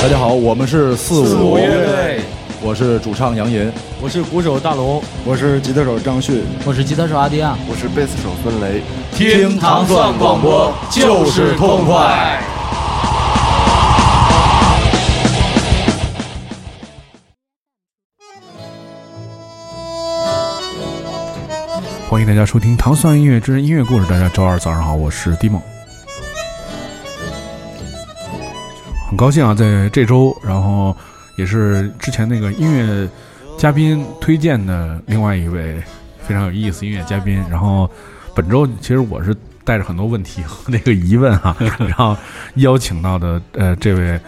大家好，我们是四五乐队，我是主唱杨银，我是鼓手大龙，我是吉他手张旭，我是吉他手阿迪亚，我是贝斯手孙雷。听糖蒜广播就是痛快。欢迎大家收听《糖蒜音乐之音乐故事》。大家周二早上好，我是迪梦。很高兴啊，在这周，然后也是之前那个音乐嘉宾推荐的另外一位非常有意思音乐嘉宾。然后本周其实我是带着很多问题和那个疑问啊，然后邀请到的呃这位，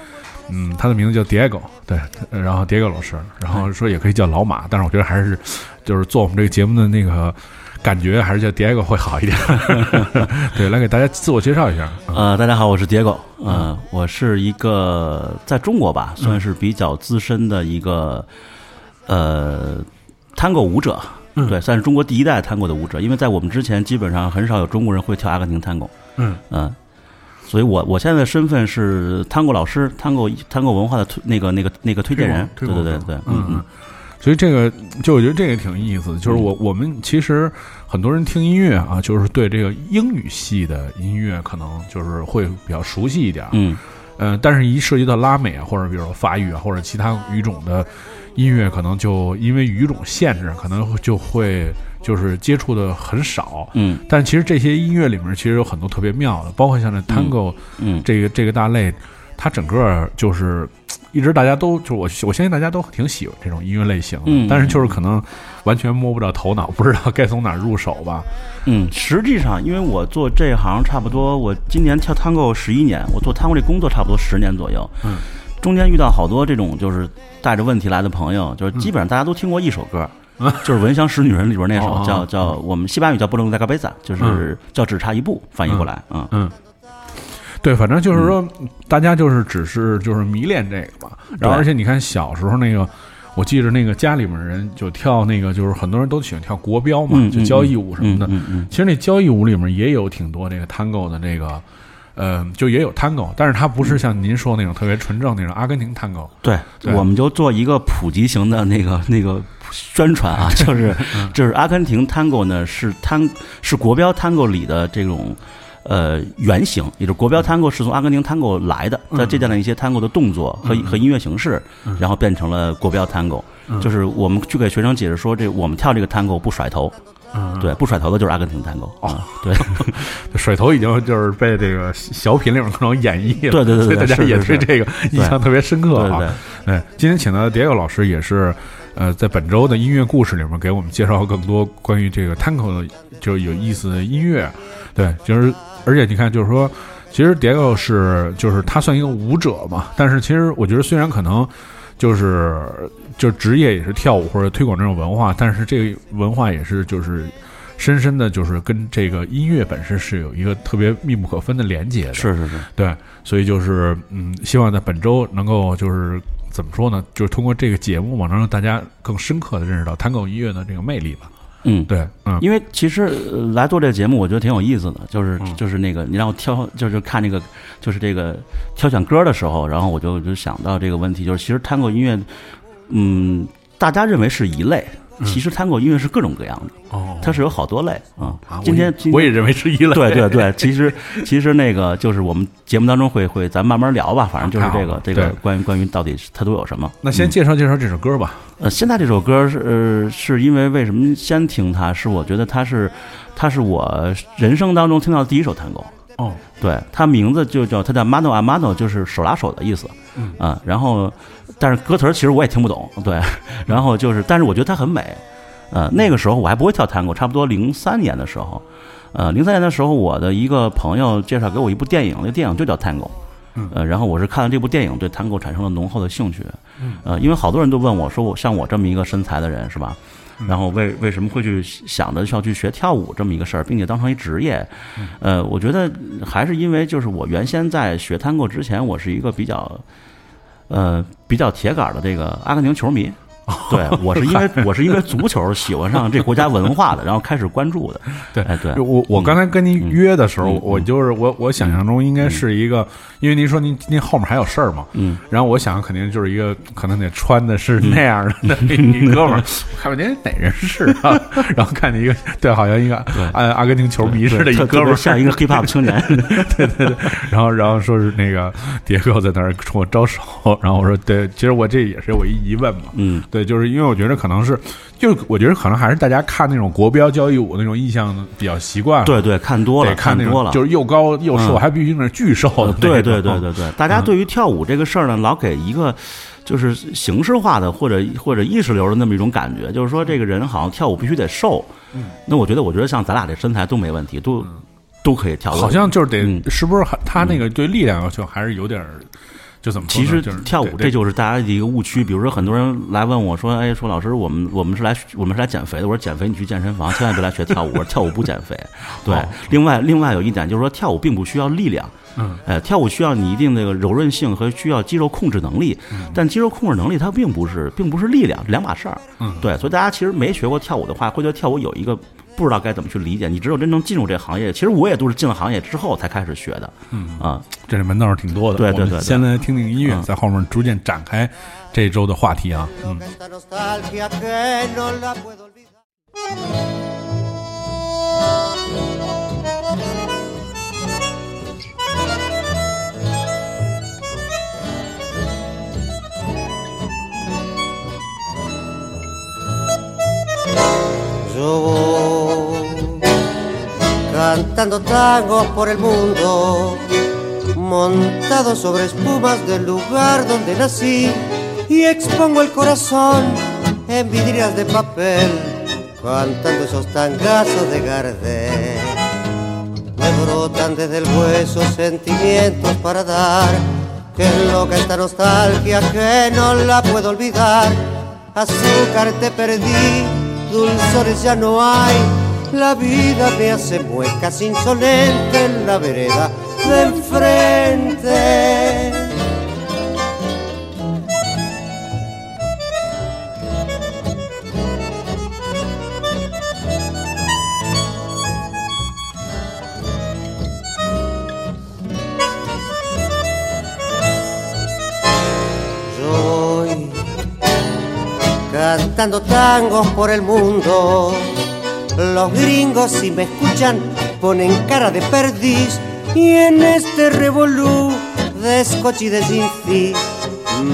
嗯，他的名字叫 Diego，对，然后 Diego 老师，然后说也可以叫老马，但是我觉得还是就是做我们这个节目的那个。感觉还是叫 Diego 会好一点。对，来给大家自我介绍一下。呃，大家好，我是 Diego。嗯，我是一个在中国吧，算是比较资深的一个呃 Tango 舞者。对，算是中国第一代 Tango 的舞者。因为在我们之前，基本上很少有中国人会跳阿根廷 Tango。嗯嗯，所以我我现在的身份是 Tango 老师，Tango Tango 文化的推那个那个那个推荐人。对对对对，嗯嗯。所以这个，就我觉得这个挺有意思的，就是我我们其实很多人听音乐啊，就是对这个英语系的音乐可能就是会比较熟悉一点，嗯，呃，但是一涉及到拉美啊，或者比如说法语啊，或者其他语种的音乐，可能就因为语种限制，可能就会就是接触的很少，嗯，但其实这些音乐里面其实有很多特别妙的，包括像这 Tango，嗯，这个这个大类，它整个就是。一直大家都就是我，我相信大家都挺喜欢这种音乐类型，嗯，但是就是可能完全摸不着头脑，不知道该从哪入手吧。嗯，实际上，因为我做这行差不多，我今年跳 Tango 十一年，我做 Tango 这工作差不多十年左右，嗯，中间遇到好多这种就是带着问题来的朋友，就是基本上大家都听过一首歌，就是《闻香识女人》里边那首叫叫我们西班牙语叫布隆德加贝萨，就是叫只差一步翻译过来，嗯嗯。对，反正就是说，大家就是只是就是迷恋这个嘛。然后，而且你看小时候那个，我记着那个家里面人就跳那个，就是很多人都喜欢跳国标嘛，就交谊舞什么的。其实那交谊舞里面也有挺多这个 tango 的这个，呃，就也有 tango，但是它不是像您说那种特别纯正那种阿根廷 tango。对，我们就做一个普及型的那个那个宣传啊，就是就是阿根廷 tango 呢是 tango 是国标 tango 里的这种。呃，原型也就是国标 Tango 是从阿根廷 Tango 来的，它借鉴了一些 Tango 的动作和和音乐形式，然后变成了国标 Tango。就是我们去给学生解释说，这我们跳这个 Tango 不甩头，对，不甩头的就是阿根廷 Tango。哦，对，甩头已经就是被这个小品里面各种演绎了，对对对，所以大家也对这个印象特别深刻啊。对，今天请到的 Diego 老师也是，呃，在本周的音乐故事里面给我们介绍更多关于这个 Tango 的就有意思的音乐，对，就是。而且你看，就是说，其实 Diego 是，就是他算一个舞者嘛。但是其实我觉得，虽然可能就是就职业也是跳舞或者推广这种文化，但是这个文化也是就是深深的，就是跟这个音乐本身是有一个特别密不可分的连接的。是是是，对。所以就是嗯，希望在本周能够就是怎么说呢？就是通过这个节目嘛，能让大家更深刻的认识到 Tango 音乐的这个魅力吧。嗯，对，嗯，因为其实来做这个节目，我觉得挺有意思的，就是就是那个你让我挑，就是看那个就是这个挑选歌的时候，然后我就就想到这个问题，就是其实 Tango 音乐，嗯，大家认为是一类。其实探戈音乐是各种各样的，哦，它是有好多类啊。今天我也认为是一类。对对对，其实其实那个就是我们节目当中会会咱慢慢聊吧，反正就是这个这个关于关于到底它都有什么。那先介绍介绍这首歌吧。呃，现在这首歌是呃是因为为什么先听它？是我觉得它是它是我人生当中听到的第一首探戈。哦，对，它名字就叫它叫 mano a mano，就是手拉手的意思。嗯啊，然后。但是歌词其实我也听不懂，对，然后就是，但是我觉得它很美，呃，那个时候我还不会跳探戈，差不多零三年的时候，呃，零三年的时候，我的一个朋友介绍给我一部电影，那电影就叫探戈，呃，然后我是看了这部电影，对探戈产生了浓厚的兴趣，呃，因为好多人都问我说，我像我这么一个身材的人是吧，然后为为什么会去想着要去学跳舞这么一个事儿，并且当成一职业，呃，我觉得还是因为就是我原先在学探戈之前，我是一个比较。呃，比较铁杆的这个阿根廷球迷 对我是因为我是因为足球喜欢上这国家文化的，然后开始关注的。对，哎对，我我刚才跟您约的时候，嗯我就是我我想象中应该是一个，因为您说您您后面还有事儿嘛，嗯，然后我想肯定就是一个可能得穿的是那样的一哥们儿，看半天哪人是啊？然后看见一个对，好像一个阿阿根廷球迷似的一特哥们儿，像一个 hip hop 青年。对对对，然后然后说是那个迭哥在那儿冲我招手，然后我说对，其实我这也是我一疑问嘛，嗯，对，就是因为我觉得可能是，就我觉得可能还是大家看那种国标交谊舞那种印象比较习惯了，对对，看多了，看那多了，就是又高又瘦，嗯。还必须是巨瘦的对对对对对，大家嗯。对于跳舞这个事儿呢，老给一个就是形式化的或者或者意识流的那么一种感觉，就是说这个人好像跳舞必须得瘦。嗯。那我觉得，我觉得像咱俩这身材都没问题，都都可以跳。好像就是得嗯。是不是他那个对力量要求还是有点儿，就怎么其实跳舞这就是大家的一个误区。比如说，很多人来问我说：“哎，说老师，我们我们是来我们是来减肥的。”我说：“减肥你去健身房，千万别来学跳舞。我说跳舞不减肥。”对哦。另外，另外有一点就是说，跳舞并不需要力量。嗯，呃，跳舞需要你一定那个柔韧性和需要肌肉控制能力，但肌肉控制能力它并不是并不是力量，两码事儿。嗯对，所以大家其实没学过跳舞的话，会觉得跳舞有一个不知道该怎么去理解。你只有真正进入这个行业，其实我也都是进了行业之后才开始学的。嗯啊，这是门道是挺多的。对对对先来听听音乐，嗯在后面逐渐展开这周的话题啊。嗯。Yo cantando tangos por el mundo, montado sobre espumas del lugar donde nací y expongo el corazón en vidrieras de papel, cantando esos tangazos de Gardel. Me brotan desde el hueso sentimientos para dar, que loca esta nostalgia que no la puedo olvidar. Azúcar te perdí, dulzores ya no hay, la vida me hace muecas insolente en la vereda de enfrente. Cantando tangos por el mundo. Los gringos si me escuchan ponen cara de perdiz y en este revolú de scotch y de sinfí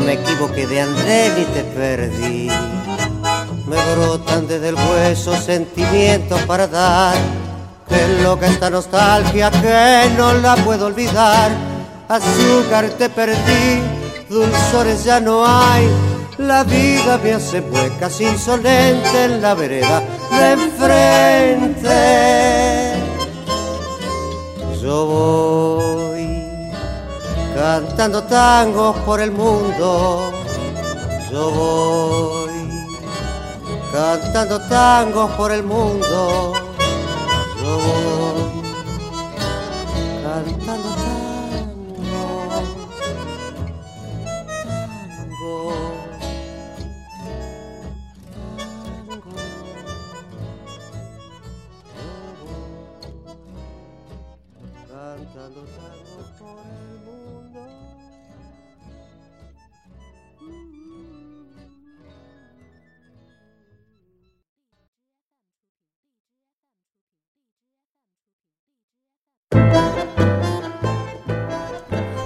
me equivoqué de andén y te perdí. Me brotan desde el hueso sentimientos para dar. Qué loca esta nostalgia que no la puedo olvidar. Azúcar te perdí, dulzores ya no hay. La vida me hace muecas insolente en la vereda de enfrente. Yo voy cantando tangos por el mundo. Yo voy cantando tangos por el mundo. Yo voy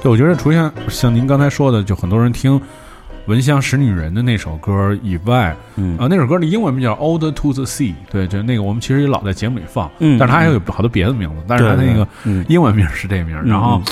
对，我觉得除像像您刚才说的，就很多人听《闻香识女人》的那首歌以外，嗯啊，那首歌的英文名叫《Ode to the Sea》，对，就那个我们其实也老在节目里放，嗯但是它还有好多别的名字，但是它那个嗯英文名是这名。嗯然后，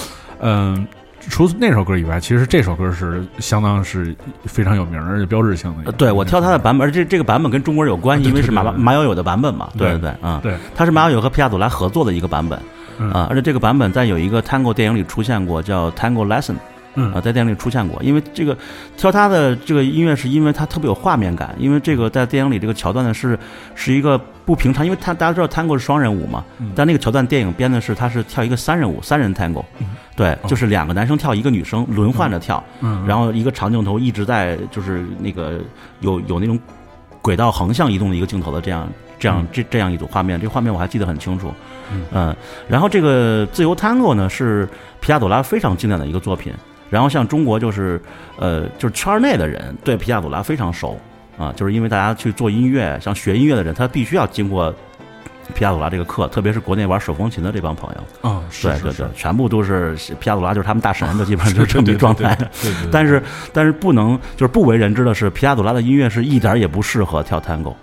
嗯、除此那首歌以外，其实这首歌是相当是非常有名儿而且标志性的对我挑他的版本，而且这个版本跟中国人有关系，因为是马马友友的版本嘛。对对对啊，对，他是马友友和皮亚佐来合作的一个版本嗯。啊，而且这个版本在有一个 Tango 电影里出现过，叫 Tango Lesson 嗯。啊，在电影里出现过。因为这个挑他的这个音乐，是因为它特别有画面感。因为这个在电影里这个桥段呢是是一个不平常，因为他大家知道 tango 是双人舞嘛，嗯。但那个桥段电影编的是他是跳一个三人舞，三人 tango，对，就是两个男生跳，一个女生轮换着跳，嗯，然后一个长镜头一直在就是那个有有那种轨道横向移动的一个镜头的这样这样这这样一组画面，这画面我还记得很清楚。嗯、然后这个自由探戈呢是皮亚佐拉非常经典的一个作品。然后像中国就是呃就是圈内的人对皮亚佐拉非常熟啊，就是因为大家去做音乐，像学音乐的人，他必须要经过。皮亚佐拉这个课，特别是国内玩手风琴的这帮朋友，啊，是是是对对对，全部都是皮亚佐拉，就是他们大神，的基本上就是这么一 状态。对但是但是不能就是不为人知的是，皮亚佐拉的音乐是一点儿也不适合跳 tango。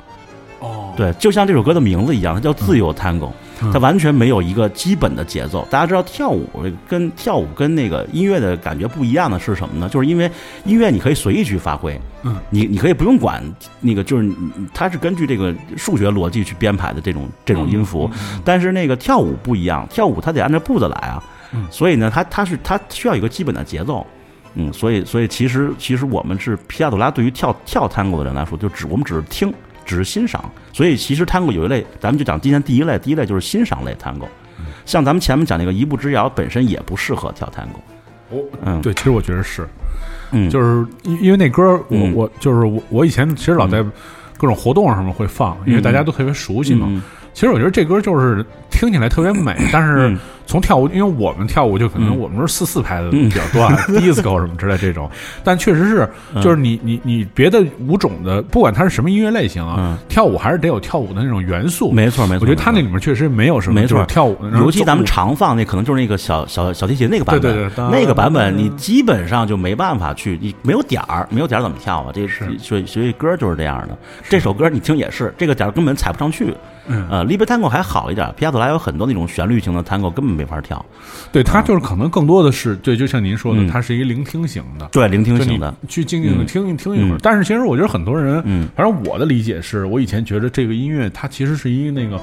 哦，对，就像这首歌的名字一样，它叫自由 tango，、嗯它完全没有一个基本的节奏。大家知道跳舞跟跳舞跟那个音乐的感觉不一样的是什么呢？就是因为音乐你可以随意去发挥，嗯，你你可以不用管那个，就是它是根据这个数学逻辑去编排的这种这种音符，但是那个跳舞不一样，跳舞它得按照步子来啊，嗯所以呢，它它是它需要一个基本的节奏。嗯，所以所以其实其实我们是皮亚佐拉，对于跳跳 tango 的人来说，就只我们只是听，只是欣赏。所以其实 tango 有一类，咱们就讲今天第一类，第一类就是欣赏类 tango。像咱们前面讲那个一步之遥，本身也不适合跳 tango。哦，嗯，对，其实我觉得是，嗯，就是因因为那歌，我嗯我就是我我以前其实老在各种活动上面会放，因为大家都特别熟悉嘛。嗯其实我觉得这歌就是听起来特别美，但是嗯从跳舞，因为我们跳舞就可能嗯我们是四四拍的嗯比较多啊，disco 什么之类这种，但确实是嗯就是你你你别的舞种的，不管它是什么音乐类型啊嗯，跳舞还是得有跳舞的那种元素。没错没错。我觉得它那里面确实没有什么没错跳舞尤其咱们常放那可能就是那个小小小提琴那个版本，对对对那个版本你基本上就没办法去，你没有点儿，没有点儿怎么跳啊？这所以所以歌就是这样的。这首歌你听也是，这个点儿根本踩不上去。嗯。呃，Liber Tango 还好一点，皮亚佐拉有很多那种旋律型的 Tango 根本没法跳，对，它就是可能更多的是对，就像您说的，嗯。它是一个聆听型的。对，聆听型的，去静静的嗯。听一听一会儿嗯，但是其实我觉得很多人，嗯。反正我的理解是我以前觉得这个音乐它其实是一个那个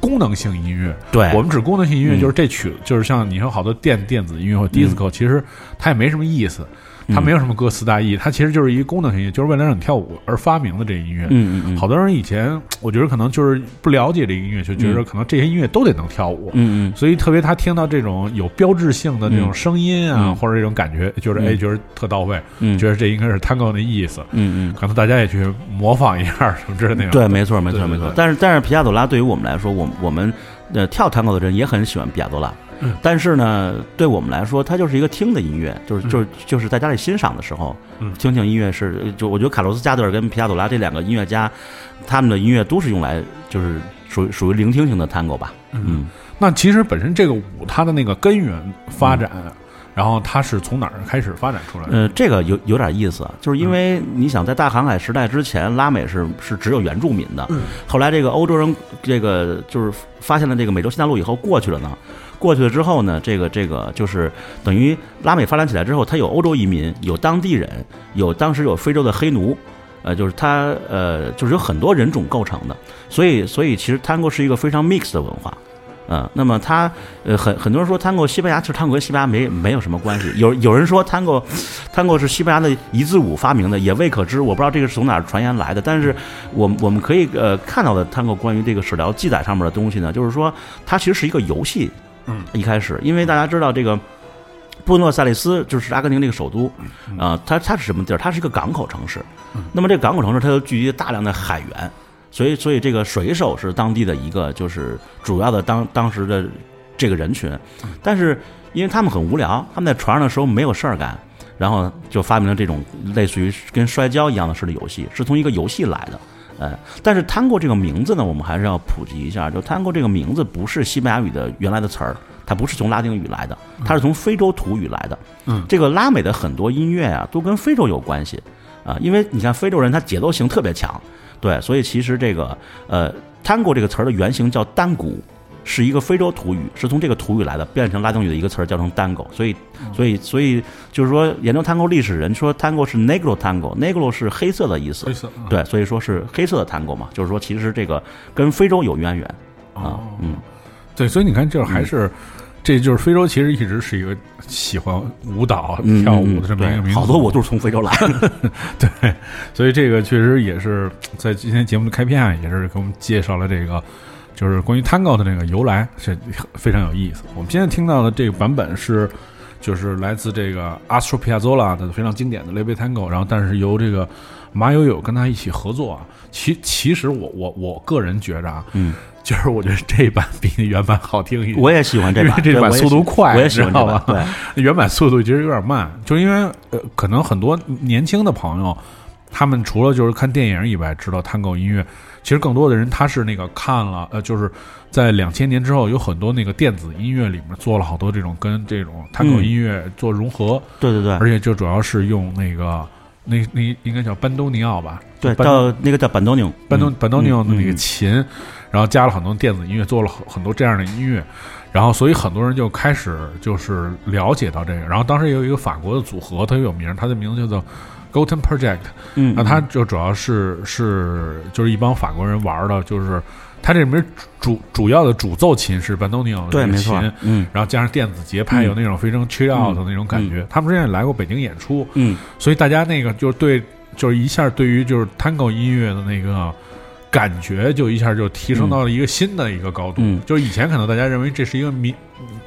功能性音乐，对，我们指功能性音乐嗯就是这曲，就是像你说好多电电子音乐或 disco，其实它也没什么意思，它嗯没有什么歌词大意，它其实就是一个功能性音乐，就是为了让你跳舞而发明的这音乐。嗯嗯嗯，好多人以前我觉得可能就是不了解这个音乐，就觉得可能这些音乐都得能跳舞。嗯嗯所以特别他听到这种有标志性的这种嗯声音啊，嗯或者这种感觉，就是嗯哎，觉得特到位，嗯，觉得这应该是 tango 的意思。嗯嗯。可能大家也去模仿一下什么之类的。对，没错，没错。没错但是，但是皮亚佐拉对于我们来说，我我们呃跳 tango 的人也很喜欢皮亚多拉。嗯。但是呢，对我们来说，它就是一个听的音乐，就是就是就是在家里欣赏的时候，嗯。听听音乐是，就我觉得卡洛斯加德尔跟皮亚佐拉这两个音乐家，他们的音乐都是用来就是属于属于聆听型的 tango 吧。嗯。那其实本身这个舞它的那个根源发展，然后它是从哪儿开始发展出来的？呃，这个有有点意思，啊，就是因为你想在大航海时代之前，拉美是是只有原住民的，后来这个欧洲人这个就是发现了这个美洲新大陆以后过去了呢。过去了之后呢，这个这个就是等于拉美发展起来之后，它有欧洲移民，有当地人，有当时有非洲的黑奴，呃，就是它呃就是有很多人种构成的，所以所以其实 tango 是一个非常 mix 的文化。嗯，那么它呃很很多人说 tango 西班牙，其实 tango 跟西班牙没没有什么关系。有有人说 tango tango 是西班牙的一字舞发明的，也未可知。我不知道这个是从哪儿传言来的，但是我我们可以呃看到的 tango 关于这个史料记载上面的东西呢，就是说它其实是一个游戏。嗯，一开始，因为大家知道这个布诺塞利斯就是阿根廷那个首都，啊、它它是什么地儿？它是一个港口城市。那么这个港口城市它就聚集大量的海员，所以所以这个水手是当地的一个就是主要的当当时的这个人群，但是因为他们很无聊，他们在船上的时候没有事儿干，然后就发明了这种类似于跟摔跤一样的式的游戏，是从一个游戏来的。呃，但是 tango 这个名字呢，我们还是要普及一下。就 tango 这个名字不是西班牙语的原来的词儿，它不是从拉丁语来的，它是从非洲土语来的。嗯这个拉美的很多音乐啊，都跟非洲有关系啊，因为你看非洲人他节奏性特别强，对，所以其实这个呃 tango 这个词儿的原型叫单鼓。是一个非洲土语，是从这个土语来的，变成拉丁语的一个词儿，叫成 tango。所以，所以，所以就是说，研究 tango 历史人说 tango 是 negro tango，negro 是黑色的意思。黑色嗯对，所以说是黑色的 tango 嘛，就是说其实这个跟非洲有渊源啊哦，嗯对，所以你看，这还是这就是非洲其实一直是一个喜欢舞蹈、嗯跳舞的这么一个民族，好多我都是从非洲来的。对，所以这个确实也是在今天节目的开篇啊，也是给我们介绍了这个就是关于 Tango 的这个由来，是非常有意思。我们现在听到的这个版本是。就是来自这个 Astro Piazzolla 的非常经典的 l e v e Tango，然后但是由这个马友友跟他一起合作啊。其其实我我我个人觉着啊，嗯，就是我觉得这版比那原版好听一点。我也喜欢这版，这版速度快我也喜欢这知道版。对，原版速度其实有点慢，就是因为呃，可能很多年轻的朋友，他们除了就是看电影以外，知道探戈音乐，其实更多的人他是那个看了呃，就是在两千年之后，有很多那个电子音乐里面做了好多这种跟这种探戈嗯音乐做融合，对对对。而且就主要是用那个那那应该叫班多尼奥吧，对，班到那个叫班多纽，班东嗯班东尼奥的那个嗯嗯。琴，然后加了很多电子音乐，做了很很多这样的音乐，然后所以很多人就开始就是了解到这个，然后当时也有一个法国的组合特别有名，它的名字叫做 Golden Project，嗯，那它就主要是是就是一帮法国人玩的，就是它这里面主主要的主奏琴是班东尼奥的对，这个没错琴，，嗯。然后加上电子节拍，嗯有那种非常 chill out 的那种感觉。他们之前也来过北京演出，嗯，所以大家那个就对，就是一下对于就是 tango 音乐的那个感觉，就一下就提升到了一个新的一个高度。嗯就是以前可能大家认为这是一个民，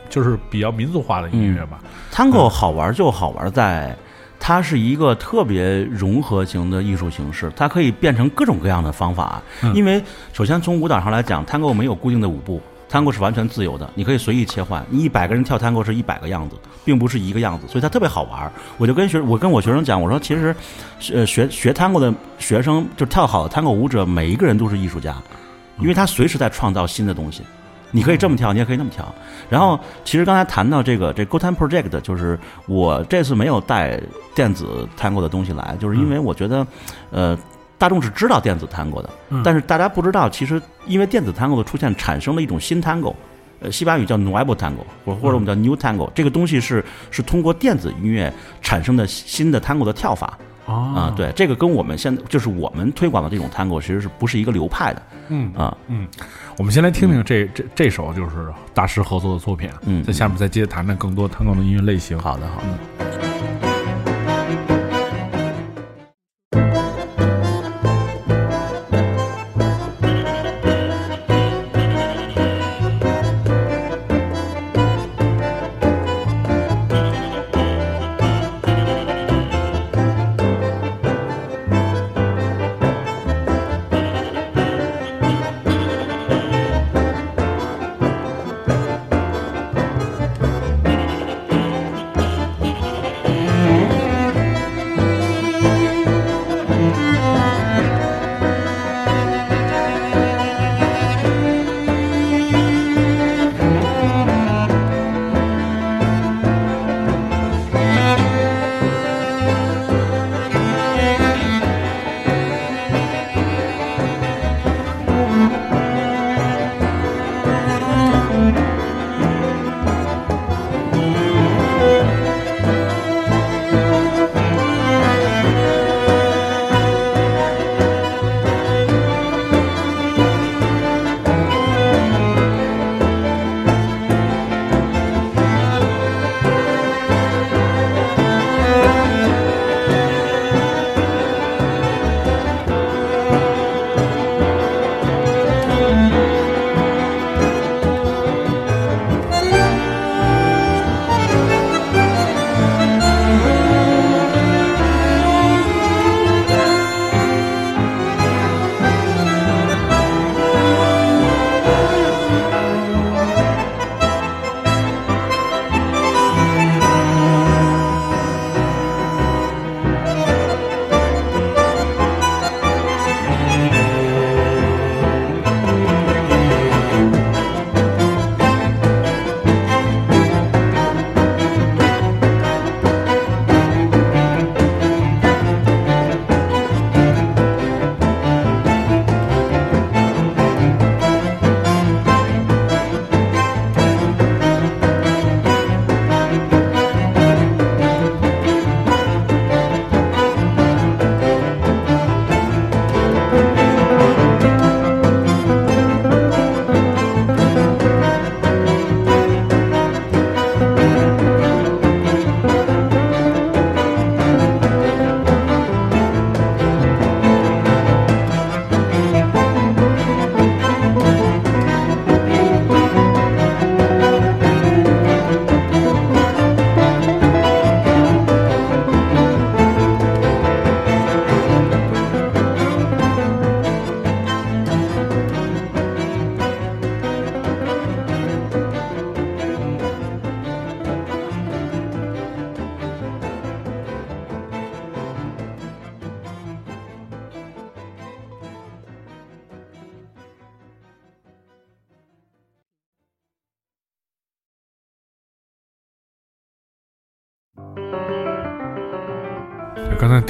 就是比较民族化的音乐吧。Tango 好玩就好玩在，它是一个特别融合型的艺术形式，它可以变成各种各样的方法。嗯因为首先从舞蹈上来讲，Tango 没有固定的舞步，Tango 是完全自由的，你可以随意切换。一百个人跳 Tango 是一百个样子，并不是一个样子，所以它特别好玩儿。我就跟学我跟我学生讲，我说其实，呃，学学 Tango 的学生，就跳好的 Tango 舞者，每一个人都是艺术家，因为他随时在创造新的东西。你可以这么跳，你也可以那么跳。然后，其实刚才谈到这个这 Go Time Project，就是我这次没有带电子 Tango 的东西来，就是因为我觉得，呃，大众是知道电子 Tango 的，嗯但是大家不知道，其实因为电子 Tango 的出现，产生了一种新 Tango。呃，西班牙语叫 Nuevo Tango，或或者我们叫 New Tango，、这个东西是是通过电子音乐产生的新的 Tango 的跳法啊、啊，对，这个跟我们现在就是我们推广的这种 Tango 其实是不是一个流派的嗯啊？嗯我们先来听听这这这首就是大师合作的作品，嗯在下面再接着谈谈更多 tango 的音乐类型。好的，好的。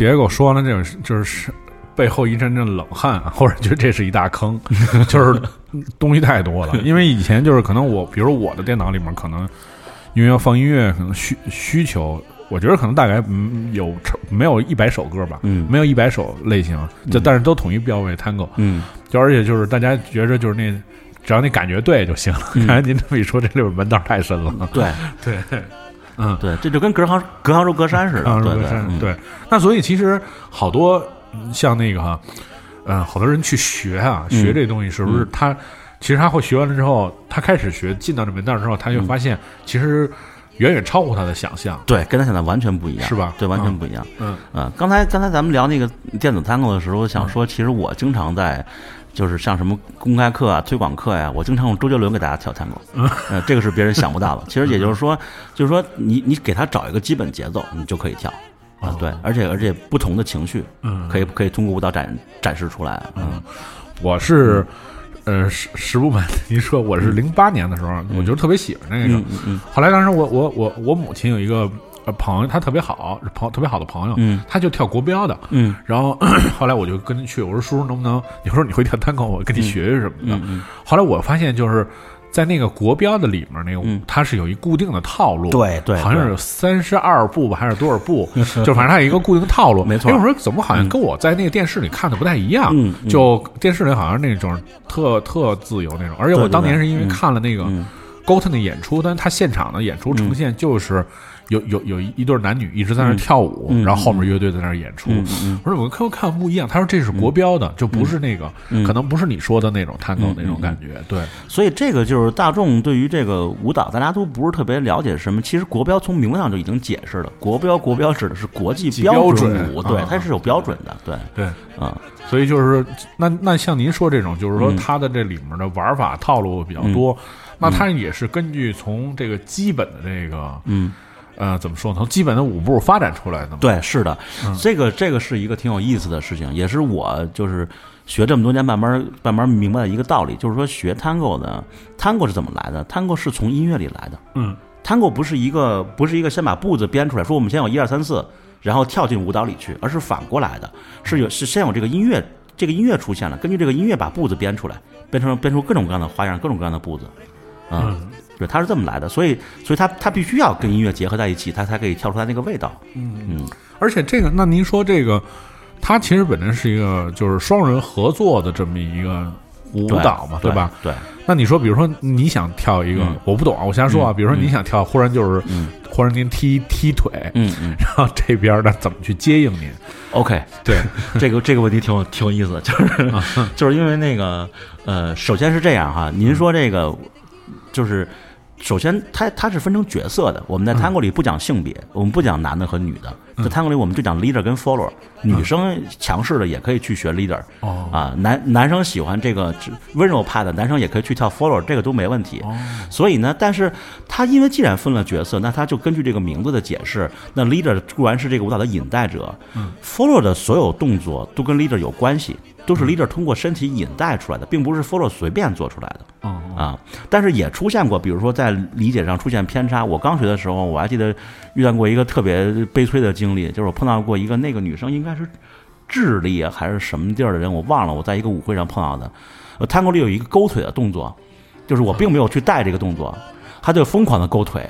对刚才蝶狗说完了这种，就是背后一阵阵冷汗，或者觉得这是一大坑，就是东西太多了。因为以前就是可能我，比如我的电脑里面可能因为要放音乐，可能需需求，我觉得可能大概嗯有没有一百首歌吧，嗯。没有一百首类型，就但是都统一标为 Tango，嗯，就而且就是大家觉着就是那只要那感觉对就行了。嗯。刚才您这么一说，这里边门道太深了。对。对，嗯，对，这就跟隔行隔行如隔山似的，啊，对对嗯对。那所以其实好多嗯像那个哈，嗯，好多人去学啊，嗯学这东西是不是他？其实他会学完了之后，他开始学，进到这门道之后，他嗯就发现其实远远超乎他的想象。对，跟他想的完全不一样，是吧对，完全嗯不一样。嗯啊，刚才刚才咱们聊那个电子 tango 的时候，我想说，其实我经常在。就是像什么公开课啊、推广课呀、我经常用周杰伦给大家跳 tango，呃，这个是别人想不到的。其实也就是说，就是说你你给他找一个基本节奏，你就可以跳。啊，对，而且而且不同的情绪，嗯。可以可以通过舞蹈展展示出来，嗯。我是。呃，实实不瞒您说，我是零八年的时候，我就特别喜欢那个。嗯嗯嗯。后来当时我我我我母亲有一个呃朋友，他特别好，是朋特别好的朋友，嗯他就跳国标的。嗯然后 后来我就跟他去，我说叔叔能不能？你说你会跳探戈，我跟你学学什么的。后来我发现就是在那个国标的里面，那个他、是有一固定的套路，对对对好像是有三十二步吧，还是多少步？就反正它有一个固定套路。没错哎我说怎么好像跟我在那个电视里看的不太一样？就电视里好像那种特特自由那种，而且我当年是因为看了那个嗯 Goten 的演出，但是他现场的演出呈现就是。有有有一一对男女一直在那跳舞，嗯然后后面乐队在那演出。我说我看看不一样，他说这是国标的，就不是那个，嗯可能不是你说的那种探戈嗯那种感觉。对，所以这个就是大众对于这个舞蹈，大家都不是特别了解什么。其实国标从名字上就已经解释了，国标国标指的是国际标标准准舞，对啊，它是有标准的，对，对，啊，所以就是那那像您说这种，就是说嗯它的这里面的玩法套路比较多，那它也是根据从这个基本的这个嗯，呃怎么说呢？从基本的舞步发展出来的嘛。对，是的，嗯这个这个是一个挺有意思的事情，也是我就是学这么多年慢慢慢慢明白的一个道理，就是说学 tango 呢，tango 是怎么来的？tango 是从音乐里来的。嗯 tango 不是一个不是一个先把步子编出来，说我们先有一二三四，然后跳进舞蹈里去，而是反过来的，是有是先有这个音乐，这个音乐出现了，根据这个音乐把步子编出来，编成编出各种各样的花样，各种各样的步子，啊、嗯对，它是这么来的，所以所以它它必须要跟音乐结合在一起，它才可以跳出来那个味道。嗯，嗯，而且这个，那您说这个，它其实本身是一个就是双人合作的这么一个舞蹈嘛，对吧？？对，那你说，比如说你想跳一个，嗯我不懂啊，我瞎说啊。嗯比如说你想跳，忽然就是嗯忽然您踢踢腿，嗯嗯然后这边呢怎么去接应您？，OK，对，这个这个问题挺有挺有意思的，就是就是因为那个呃，首先是这样哈，您说这个就是。首先，它它是分成角色的。我们在 tango 里不讲性别，我们不讲男的和女的。在 tango 里，我们就讲 leader 跟 follower。女生强势的也可以去学 leader，哦啊，男男生喜欢这个温柔派的，男生也可以去跳 follower，这个都没问题。哦所以呢，但是他因为既然分了角色，那他就根据这个名字的解释，那 leader 固然是这个舞蹈的引带者、，follower 的所有动作都跟 leader 有关系，都是 leader 通过身体引带出来的，并不是 follow 随便做出来的。哦啊，但是也出现过，比如说在理解上出现偏差。我刚学的时候，我还记得遇到过一个特别悲催的经历，就是我碰到过一个那个女生，应该是智利啊还是什么地儿的人，我忘了。我在一个舞会上碰到的，呃，tango 里有一个勾腿的动作，就是我并没有去带这个动作。他就疯狂的勾腿，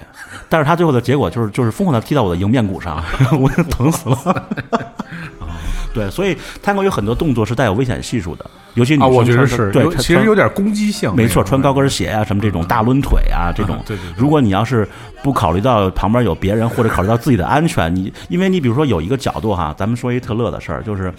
但是他最后的结果就是就是疯狂的踢到我的迎面骨上，我就疼死了。对，所以 tango 有很多动作是带有危险系数的，尤其女啊，生我觉得是对，其实有点攻击性。没错，穿高跟鞋啊，什么这种大抡腿啊，这种对对对如果你要是不考虑到旁边有别人，或者考虑到自己的安全，你因为你比如说有一个角度哈，咱们说一特乐的事儿，就是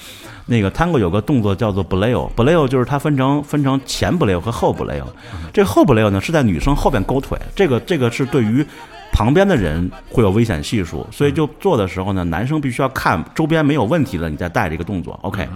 那个 tango 有个动作叫做 bleo，bleo 就是它分成分成前 bleo 和后 bleo，这个后 bleo 呢是在女生后边勾腿，这个这个是对于。旁边的人会有危险系数，所以就做的时候呢，男生必须要看周边没有问题了，你再带这个动作。OK，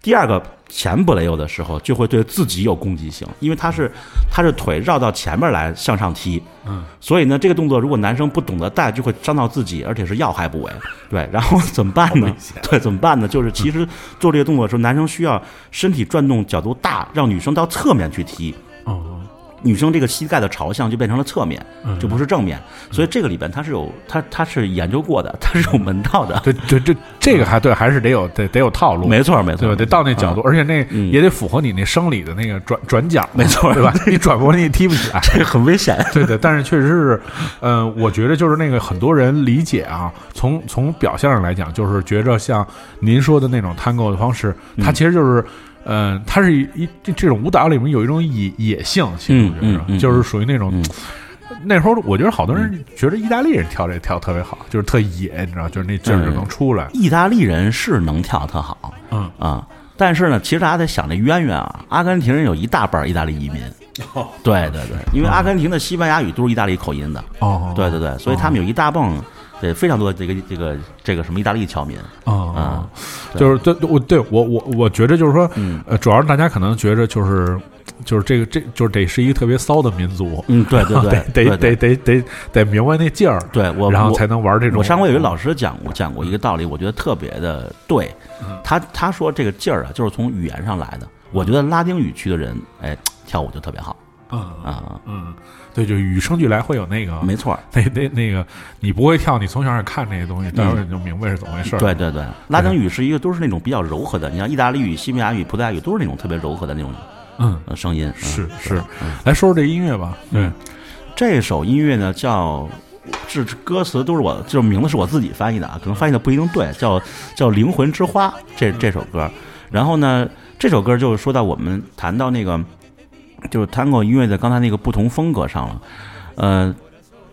第二个前不雷右的时候，就会对自己有攻击性，因为他是他是腿绕到前面来向上踢，嗯，所以呢，这个动作如果男生不懂得带，就会伤到自己，而且是要害部位。对，然后怎么办呢？对，怎么办呢？就是其实做这个动作的时候，男生需要身体转动角度大，让女生到侧面去踢。哦，女生这个膝盖的朝向就变成了侧面，嗯就不是正面。所以这个里边它是有它它是研究过的，它是有门道的。对对这这个还对，还是得有得得有套路，没错没错，对吧？得到那角度，而且那嗯也得符合你那生理的那个转转角，没错对吧？你转过去你踢不起来，这个很危险。对对，但是确实是，嗯，我觉得就是那个很多人理解啊，从从表象上来讲，就是觉着像您说的那种 tango 的方式，它嗯其实就是，呃，它是一一这这种舞蹈里面有一种野野性，其实我觉得、嗯嗯嗯就是属于那种。嗯那时候我觉得好多人觉得意大利人跳这跳特别好，就是特野，你知道，就是那劲儿就能出来。意大利人是能跳特好嗯，啊，但是呢，其实大家得想这渊源啊，阿根廷人有一大半意大利移民。哦对对对，因为阿根廷的西班牙语都是意大利口音的。哦，对对对，所以他们有一大泵，对非常多的这个这个这个什么意大利侨民。啊啊，就是对我对我我我觉得就是说，嗯呃，主要是大家可能觉着就是就是这个这就是得是一个特别骚的民族，嗯，对对对，得得得得得得明白那劲儿，对我我然后才能玩这种。我上回有一个老师讲过讲过一个道理，我觉得特别的对。嗯他他说这个劲儿啊，就是从语言上来的。我觉得拉丁语区的人，哎，跳舞就特别好嗯啊，嗯，对，就与生俱来会有那个没错儿。那那那个，你不会跳，你从小也看这些东西，待会儿你就明白是怎么回事。对，对对，拉丁语是一个都是那种比较柔和的，你像意大利语、西班牙语、葡萄牙语都是那种特别柔和的那种嗯，呃声音。嗯是是嗯，来说说这音乐吧。对嗯，这首音乐呢叫。这这歌词都是我，就是名字是我自己翻译的啊，可能翻译的不一定对，叫叫《灵魂之花》这这首歌。然后呢，这首歌就是说到我们谈到那个，就是 Tango 音乐在刚才那个不同风格上了。呃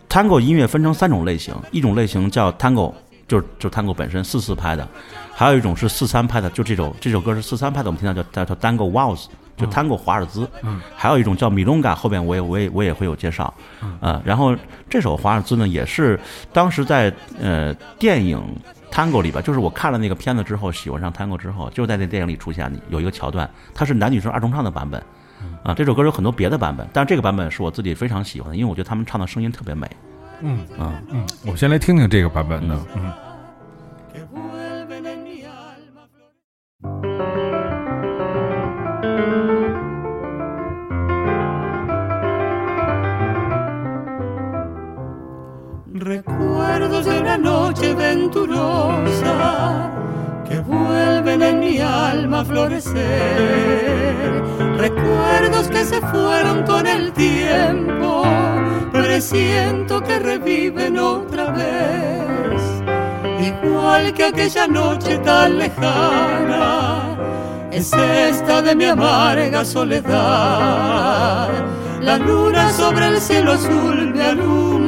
，Tango 音乐分成三种类型，一种类型叫 Tango，就是就是 Tango 本身四四拍的，还有一种是四三拍的，就这首这首歌是四三拍的，我们听到叫叫叫 Tango Waltz，就 Tango 华尔兹。嗯，还有一种叫米隆嘎，后边我也我也我也会有介绍。呃，然后这首华尔兹呢，也是当时在呃电影 Tango 里边，就是我看了那个片子之后，喜欢上 Tango 之后，就在那电影里出现的有一个桥段，它是男女生二重唱的版本。啊，这首歌有很多别的版本，但是这个版本是我自己非常喜欢的，因为我觉得他们唱的声音特别美。嗯啊，嗯，我先来听听这个版本的。嗯 que vuelven en mi alma a florecer. Recuerdos que se fueron con el tiempo, presiento que reviven otra vez. Igual que aquella noche tan lejana, es esta de mi amarga soledad. La luna sobre el cielo azul me alumbra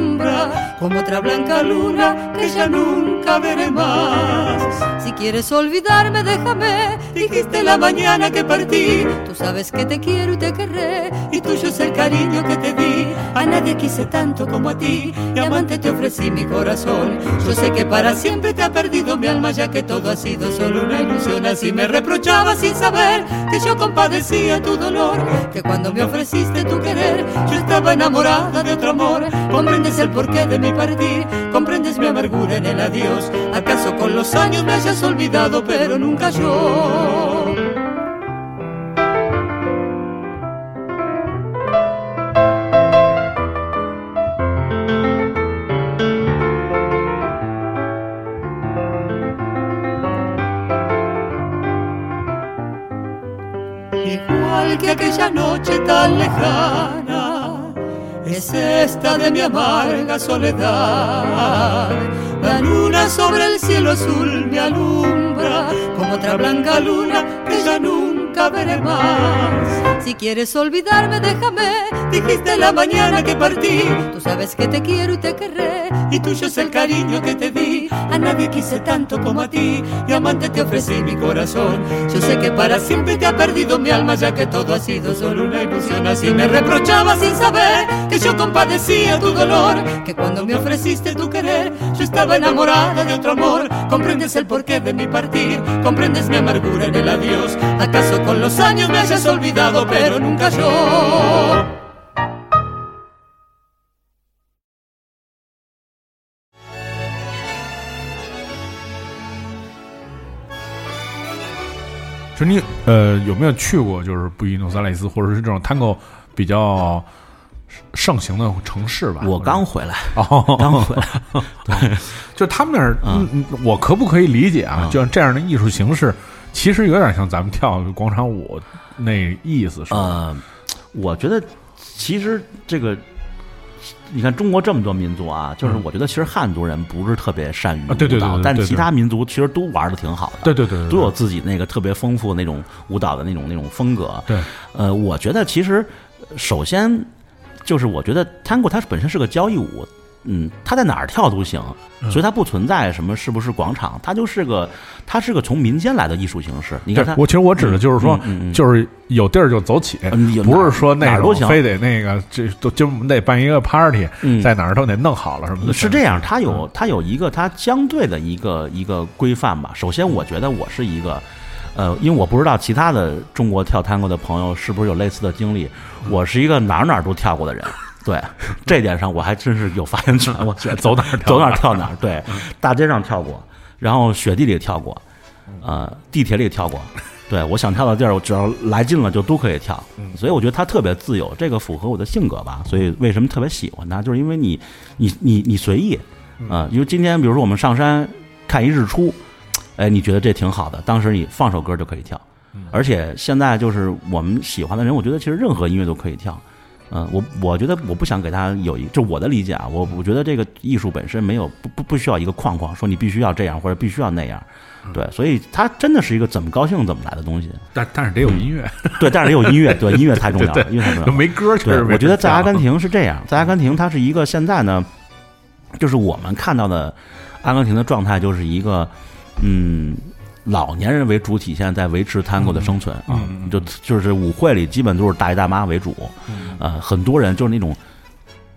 como otra blanca luna que ya nunca veré más. Si quieres olvidarme, déjame. Dijiste la mañana que partí. Tú sabes que te quiero y te querré. Y tuyo es el cariño que te di. A nadie quise tanto como a ti. Y amante te ofrecí mi corazón. Yo sé que para siempre te ha perdido mi alma, ya que todo ha sido solo una ilusión. Así me reprochaba sin saber que yo compadecía tu dolor. Que cuando me ofreciste tu querer, yo estaba enamorada de otro amor. Comprendes el porqué de mi partir, comprendes mi amargura en el adiós. ¿Acaso con los años me hayas olvidado, pero nunca yo? Igual que aquella noche tan lejana, es esta de mi amarga soledad. La luna sobre el cielo azul me alumbra como otra blanca luna que ya nunca veré más. Si quieres olvidarme, déjame. Dijiste la mañana que partí. Tú sabes que te quiero y te querré. Y tuyo es el cariño que te di. A nadie quise tanto como a ti. Y amante te ofrecí mi corazón. Yo sé que para siempre te ha perdido mi alma, ya que todo ha sido solo una ilusión. Así me reprochaba sin saber que yo compadecía tu dolor. Que cuando me ofreciste tu querer, yo estaba enamorada de otro amor. Comprendes el porqué de mi partir. Comprendes mi amargura en el adiós. ¿Acaso con los años me hayas olvidado, pero nunca yo? 就你呃有没有去过就是布宜诺斯艾利斯，或者是这种 tango 比较盛行的城市吧。我刚回来，哦，刚回来，对，就他们那儿，嗯我可不可以理解啊？嗯就像这样的艺术形式，其实有点像咱们跳广场舞那意思，是吧？呃，我觉得其实这个，你看中国这么多民族啊，就是嗯。我觉得其实汉族人不是特别善于啊对对舞蹈对对对对但其他民族其实都玩的挺好的，对对对对，都有自己那个特别丰富那种舞蹈的那种那种风格。对，呃，我觉得其实首先就是我觉得 tango 它本身是个交谊舞，嗯，他在哪儿跳都行，嗯所以它不存在什么是不是广场，它就是个它是个从民间来的艺术形式。你看它，我其实我指的就是说，嗯嗯嗯就是有地儿就走起，嗯不是说那哪儿都行种非得那个这都今儿我们得办一个 party，嗯在哪儿都得弄好了什么的。是这样，它有它有一个它相对的一个一个规范吧。首先，我觉得我是一个，呃，因为我不知道其他的中国跳 tango 的朋友是不是有类似的经历。我是一个哪儿哪儿都跳过的人，对这点上我还真是有发言权。我 觉得走哪儿跳走哪儿跳哪儿，对，大街上跳过，然后雪地里跳过，呃，地铁里跳过。对，我想跳的地儿，我只要来劲了就都可以跳，所以我觉得他特别自由，这个符合我的性格吧。所以为什么特别喜欢他，就是因为你，你，你，你随意，啊、因为今天比如说我们上山看一日出，哎，你觉得这挺好的，当时你放首歌就可以跳，而且现在就是我们喜欢的人，我觉得其实任何音乐都可以跳。嗯、我我觉得我不想给他有一，就我的理解啊，我我觉得这个艺术本身没有不不不需要一个框框，说你必须要这样或者必须要那样，对，所以它真的是一个怎么高兴怎么来的东西。但但是得有音乐，对，但是得有音乐，对，音乐太重要了，对音乐太重要。没歌确对实，没我觉得在阿根，廷是这样，在阿根廷它是一个现在呢，就是我们看到的阿根廷的状态，就是一个嗯。老年人为主体，现在在维持 tango 的生存啊，就就是舞会里基本都是大爷大妈为主，嗯。呃，很多人就是那种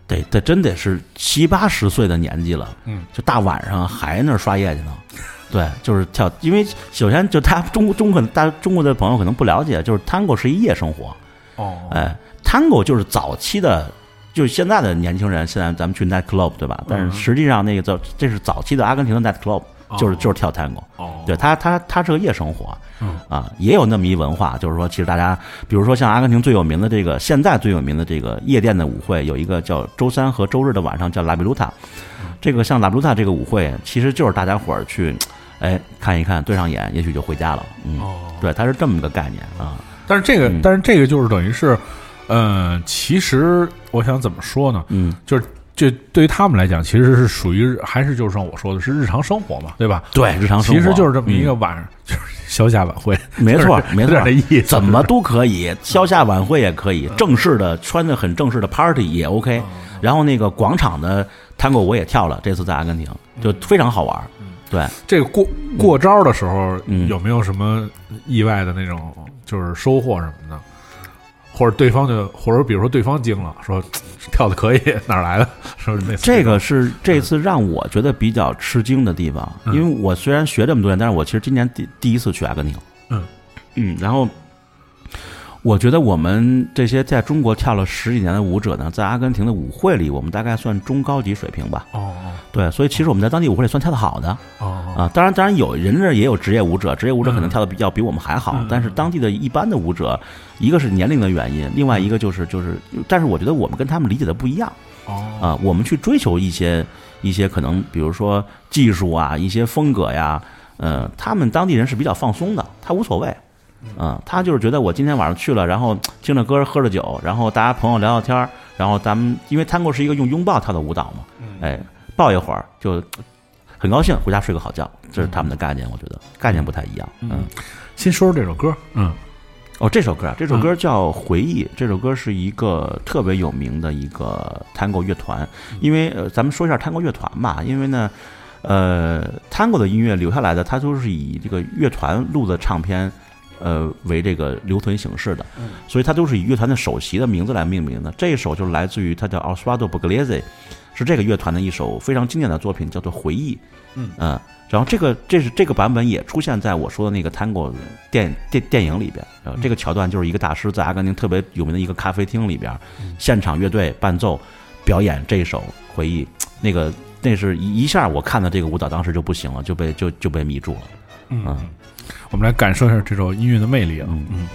得得真得是七八十岁的年纪了，嗯，就大晚上还那儿刷夜去呢。对，就是跳，因为首先就他中国中国大中国的朋友可能不了解，就是 tango 是一夜生活，哦，哎，tango 就是早期的，就是现在的年轻人，现在咱们去 night club 对吧？但是实际上那个早这是早期的阿根廷的 night club，就是就是跳 tango，哦，对他他他是个夜生活，嗯。啊，也有那么一文化，就是说，其实大家，比如说像阿根廷最有名的这个，现在最有名的这个夜店的舞会，有一个叫周三和周日的晚上叫拉比鲁塔，这个像拉比鲁塔这个舞会，其实就是大家伙儿去，哎，看一看，对上眼，也许就回家了，嗯，哦，对，它是这么个概念啊，但是这个嗯，但是这个就是等于是，呃，其实我想怎么说呢？嗯，就是这对于他们来讲，其实是属于还是就是像我说的是日常生活嘛，对吧？对，日常生活其实就是这么一个嗯晚上，就是消夏晚会，没错没错这意思，怎么都可以，消夏晚会也可以，正式的穿的很正式的 party 也 OK。然后那个广场的 tango 我也跳了，这次在阿根廷就非常好玩儿。对，这个过过招的时候，嗯有没有什么意外的那种就是收获什么的？或者对方就，或者比如说对方惊了，说跳的可以，哪儿来的？说那这个是这次让我觉得比较吃惊的地方，嗯因为我虽然学这么多年，但是我其实今年第第一次去阿根廷。嗯嗯，然后我觉得我们这些在中国跳了十几年的舞者呢，在阿根廷的舞会里，我们大概算中高级水平吧。哦对，所以其实我们在当地舞会里算跳的好的哦哦啊。当然，当然有人这也有职业舞者，职业舞者可能跳的比较比我们还好，嗯但是当地的一般的舞者，一个是年龄的原因，另外一个就是就是，但是我觉得我们跟他们理解的不一样。哦。啊，我们去追求一些一些可能，比如说技术啊，一些风格呀，呃，他们当地人是比较放松的，他无所谓，嗯、他就是觉得我今天晚上去了，然后听着歌，喝着酒，然后大家朋友聊聊天儿，然后咱们因为 tango 是一个用拥抱跳的舞蹈嘛，哎，抱一会儿就很高兴，回家睡个好觉，这是他们的概念，我觉得概念不太一样，嗯。先说说这首歌，嗯哦，这首歌啊，这首歌叫《回忆》，这首歌是一个特别有名的一个 Tango 乐团。因为呃，咱们说一下 Tango 乐团吧，因为呢，呃，Tango 的音乐留下来的，它都是以这个乐团录的唱片，呃，为这个留存形式的，所以它都是以乐团的首席的名字来命名的。这一首就来自于他叫 Osvaldo Pugliese，是这个乐团的一首非常经典的作品，叫做《回忆》。嗯然后这个这是这个版本也出现在我说的那个 Tango 电电电影里边。呃，这个桥段就是一个大师在阿根廷特别有名的一个咖啡厅里边，现场乐队伴奏表演这一首《回忆》，那个那是一一下我看到这个舞蹈，当时就不行了，就被就就被迷住了。嗯嗯，我们来感受一下这首音乐的魅力啊，嗯嗯。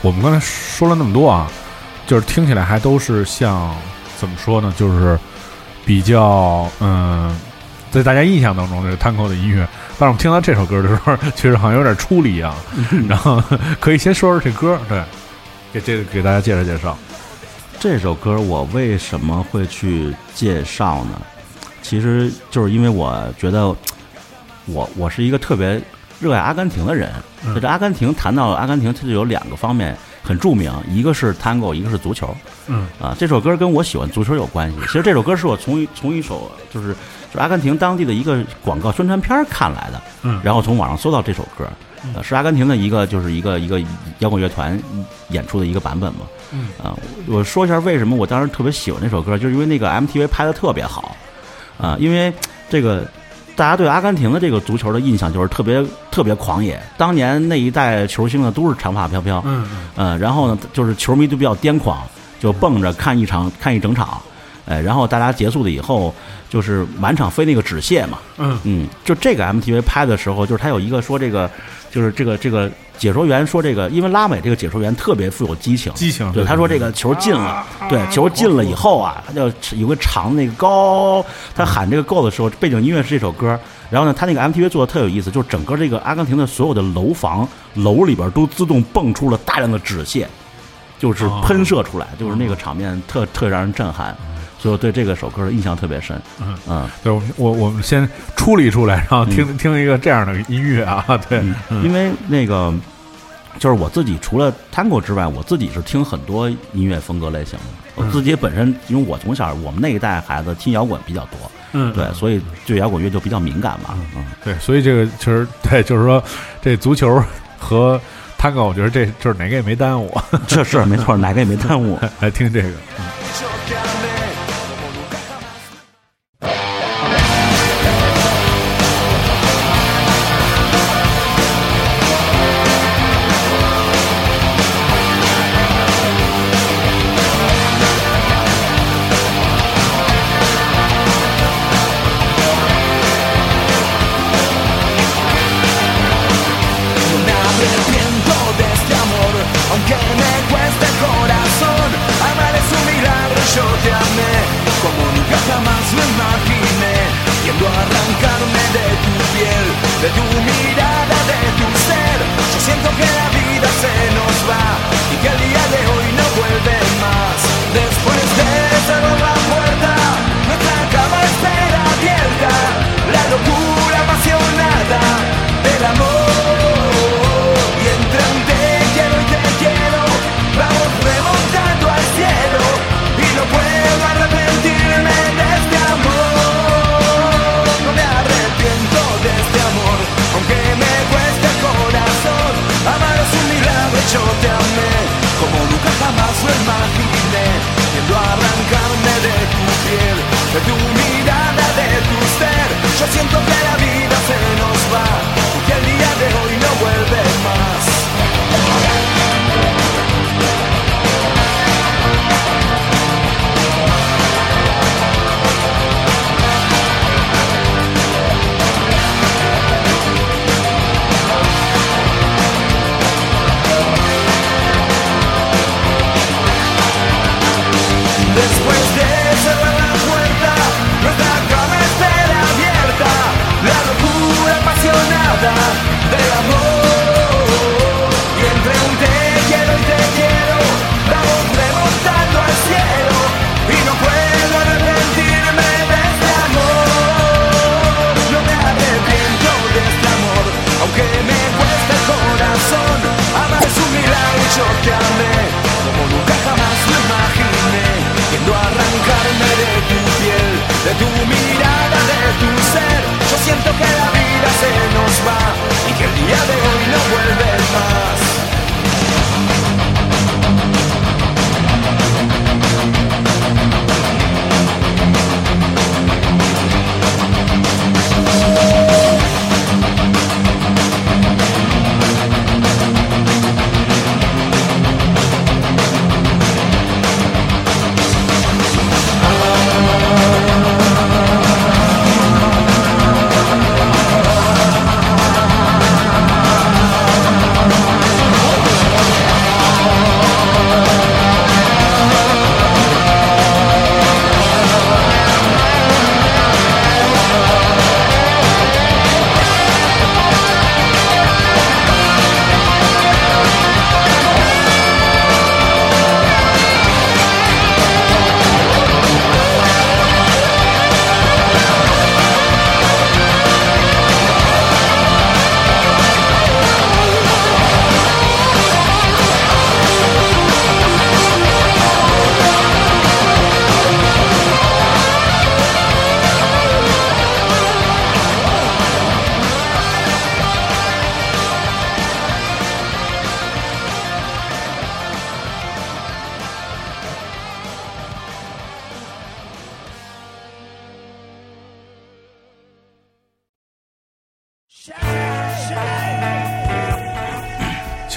我们刚才说了那么多啊，就是听起来还都是像怎么说呢？就是比较嗯，在大家印象当中这个 Tango 的音乐，但是我们听到这首歌的时候，其实好像有点出离啊。然后可以先说说这歌，对，给这个给大家介绍介绍。这首歌我为什么会去介绍呢？其实就是因为我觉得我我是一个特别热爱阿根廷的人。就这阿根廷，谈到阿根廷，它就有两个方面很著名，一个是 Tango，一个是足球。嗯啊，这首歌跟我喜欢足球有关系。其实这首歌是我从从一首就是就是阿根廷当地的一个广告宣传片看来的。嗯然后从网上搜到这首歌，呃，是阿根廷的一个就是一个一个摇滚乐团演出的一个版本嘛。嗯啊，我说一下为什么我当时特别喜欢这首歌，就是因为那个 MTV 拍的特别好啊，因为这个大家对阿根廷的这个足球的印象就是特别特别狂野，当年那一代球星呢都是长发飘飘，嗯。呃，然后呢就是球迷都比较癫狂，就蹦着看一场看一整场，哎，然后大家结束了以后就是满场飞那个纸屑嘛，嗯嗯，就这个 MTV 拍的时候，就是他有一个说这个，就是这个这个解说员说这个，因为拉美这个解说员特别富有激情，激情对，他说这个球进了，对，球进了以后啊，他就有个长那个高，他喊这个 “go” 的时候，背景音乐是这首歌。然后呢，他那个 MTV 做的特有意思，就是整个这个阿根廷的所有的楼房楼里边都自动蹦出了大量的纸屑，就是喷射出来，就是那个场面特特让人震撼，所以我对这个首歌的印象特别深。嗯。嗯，对，我我我们先处理出来，然后听、听一个这样的音乐啊，对，嗯。因为那个就是我自己除了 Tango 之外，我自己是听很多音乐风格类型的。我自己本身，因为我从小我们那一代孩子听摇滚比较多，嗯。对，所以对摇滚乐就比较敏感嘛。嗯，对，所以这个其实对，就是说这足球和 Tango，我觉得这就是哪个也没耽误，这 是没错，哪个也没耽误。来听这个。